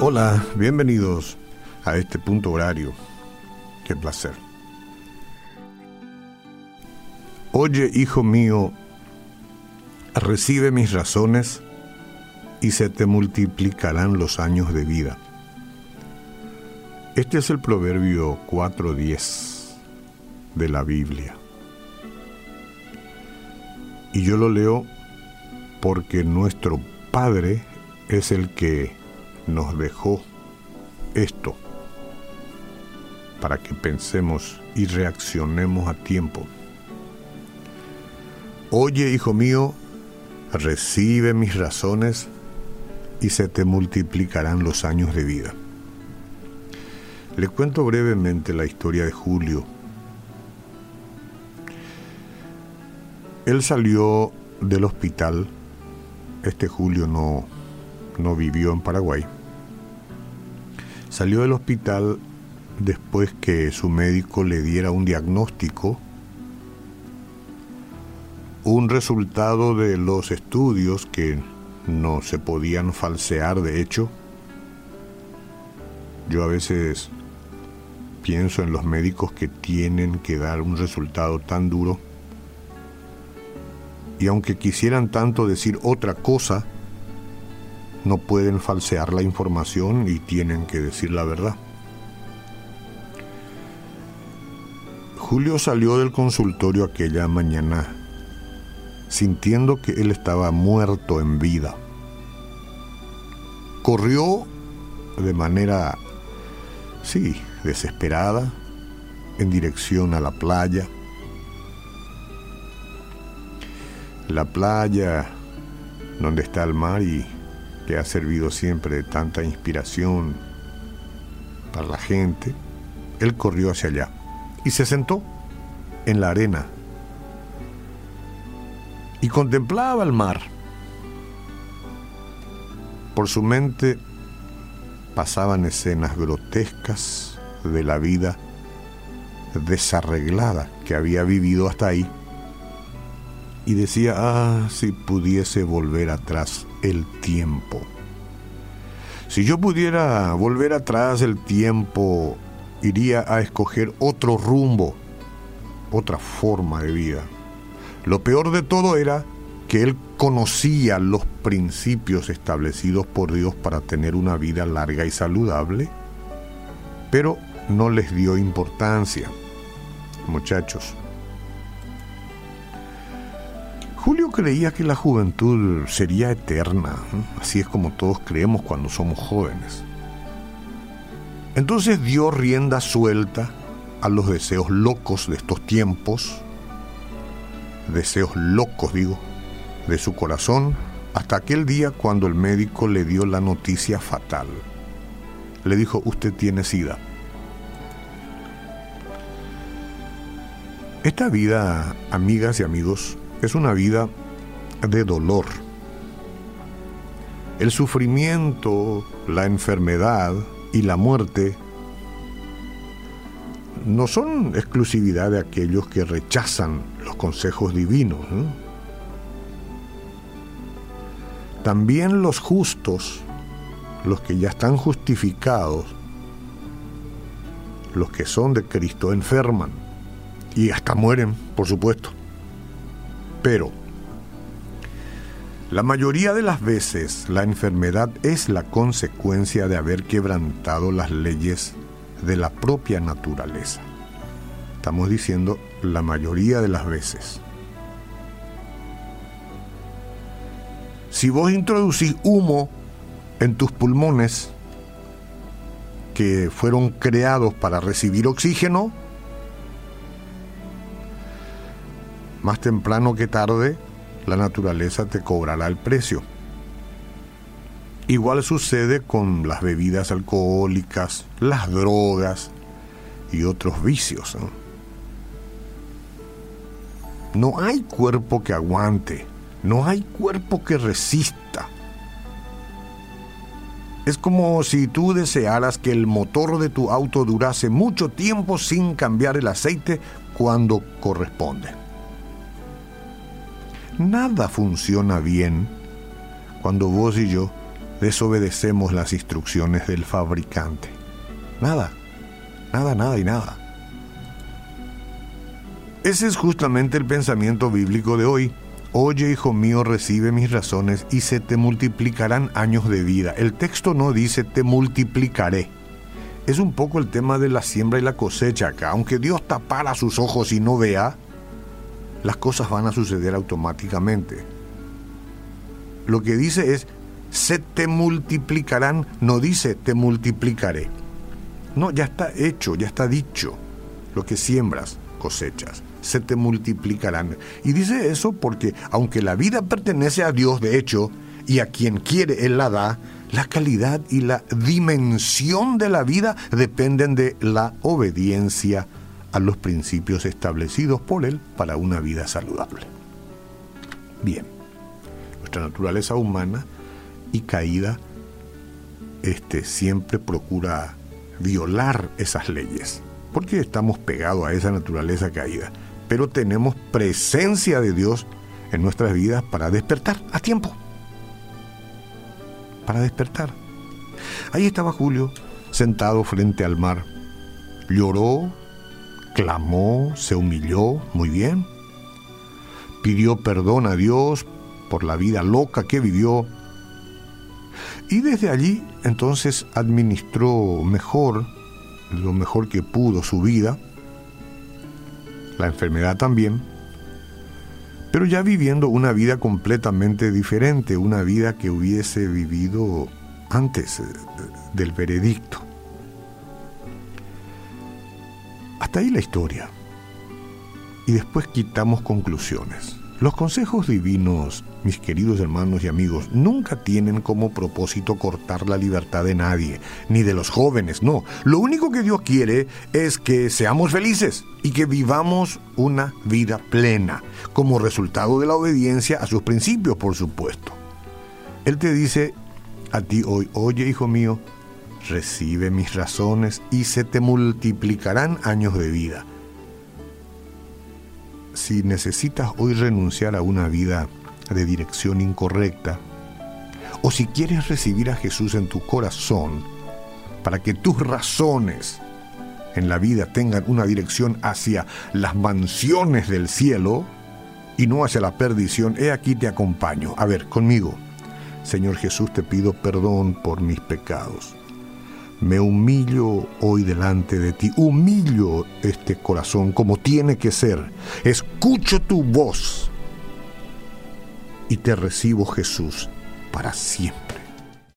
Hola, bienvenidos a este punto horario. Qué placer. Oye, hijo mío, recibe mis razones y se te multiplicarán los años de vida. Este es el proverbio 4.10 de la Biblia. Y yo lo leo porque nuestro Padre es el que nos dejó esto para que pensemos y reaccionemos a tiempo. Oye, hijo mío, recibe mis razones y se te multiplicarán los años de vida. Le cuento brevemente la historia de Julio. Él salió del hospital, este Julio no, no vivió en Paraguay, salió del hospital después que su médico le diera un diagnóstico, un resultado de los estudios que no se podían falsear de hecho. Yo a veces pienso en los médicos que tienen que dar un resultado tan duro y aunque quisieran tanto decir otra cosa, no pueden falsear la información y tienen que decir la verdad. Julio salió del consultorio aquella mañana sintiendo que él estaba muerto en vida. Corrió de manera, sí, desesperada, en dirección a la playa. La playa donde está el mar y que ha servido siempre de tanta inspiración para la gente, él corrió hacia allá y se sentó en la arena y contemplaba el mar. Por su mente pasaban escenas grotescas de la vida desarreglada que había vivido hasta ahí. Y decía, ah, si pudiese volver atrás el tiempo. Si yo pudiera volver atrás el tiempo, iría a escoger otro rumbo, otra forma de vida. Lo peor de todo era que él conocía los principios establecidos por Dios para tener una vida larga y saludable, pero no les dio importancia. Muchachos, Julio creía que la juventud sería eterna, así es como todos creemos cuando somos jóvenes. Entonces dio rienda suelta a los deseos locos de estos tiempos, deseos locos digo, de su corazón, hasta aquel día cuando el médico le dio la noticia fatal. Le dijo, usted tiene sida. Esta vida, amigas y amigos, es una vida de dolor. El sufrimiento, la enfermedad y la muerte no son exclusividad de aquellos que rechazan los consejos divinos. También los justos, los que ya están justificados, los que son de Cristo, enferman y hasta mueren, por supuesto. Pero la mayoría de las veces la enfermedad es la consecuencia de haber quebrantado las leyes de la propia naturaleza. Estamos diciendo la mayoría de las veces. Si vos introducís humo en tus pulmones que fueron creados para recibir oxígeno, más temprano que tarde la naturaleza te cobrará el precio. Igual sucede con las bebidas alcohólicas, las drogas y otros vicios. No hay cuerpo que aguante, no hay cuerpo que resista. Es como si tú desearas que el motor de tu auto durase mucho tiempo sin cambiar el aceite cuando corresponde. Nada funciona bien cuando vos y yo desobedecemos las instrucciones del fabricante. Nada, nada, nada y nada. Ese es justamente el pensamiento bíblico de hoy. Oye, hijo mío, recibe mis razones y se te multiplicarán años de vida. El texto no dice te multiplicaré. Es un poco el tema de la siembra y la cosecha acá. Aunque Dios tapara sus ojos y no vea, las cosas van a suceder automáticamente. Lo que dice es, se te multiplicarán, no dice te multiplicaré. No, ya está hecho, ya está dicho. Lo que siembras, cosechas se te multiplicarán. Y dice eso porque aunque la vida pertenece a Dios, de hecho, y a quien quiere Él la da, la calidad y la dimensión de la vida dependen de la obediencia a los principios establecidos por Él para una vida saludable. Bien, nuestra naturaleza humana y caída este, siempre procura violar esas leyes, porque estamos pegados a esa naturaleza caída pero tenemos presencia de Dios en nuestras vidas para despertar a tiempo. Para despertar. Ahí estaba Julio, sentado frente al mar. Lloró, clamó, se humilló, muy bien. Pidió perdón a Dios por la vida loca que vivió. Y desde allí entonces administró mejor, lo mejor que pudo su vida la enfermedad también, pero ya viviendo una vida completamente diferente, una vida que hubiese vivido antes eh, del veredicto. Hasta ahí la historia. Y después quitamos conclusiones. Los consejos divinos, mis queridos hermanos y amigos, nunca tienen como propósito cortar la libertad de nadie, ni de los jóvenes, no. Lo único que Dios quiere es que seamos felices y que vivamos una vida plena, como resultado de la obediencia a sus principios, por supuesto. Él te dice a ti hoy, oye hijo mío, recibe mis razones y se te multiplicarán años de vida si necesitas hoy renunciar a una vida de dirección incorrecta, o si quieres recibir a Jesús en tu corazón, para que tus razones en la vida tengan una dirección hacia las mansiones del cielo y no hacia la perdición, he aquí te acompaño. A ver, conmigo. Señor Jesús, te pido perdón por mis pecados. Me humillo hoy delante de ti, humillo este corazón como tiene que ser. Escucho tu voz y te recibo Jesús para siempre.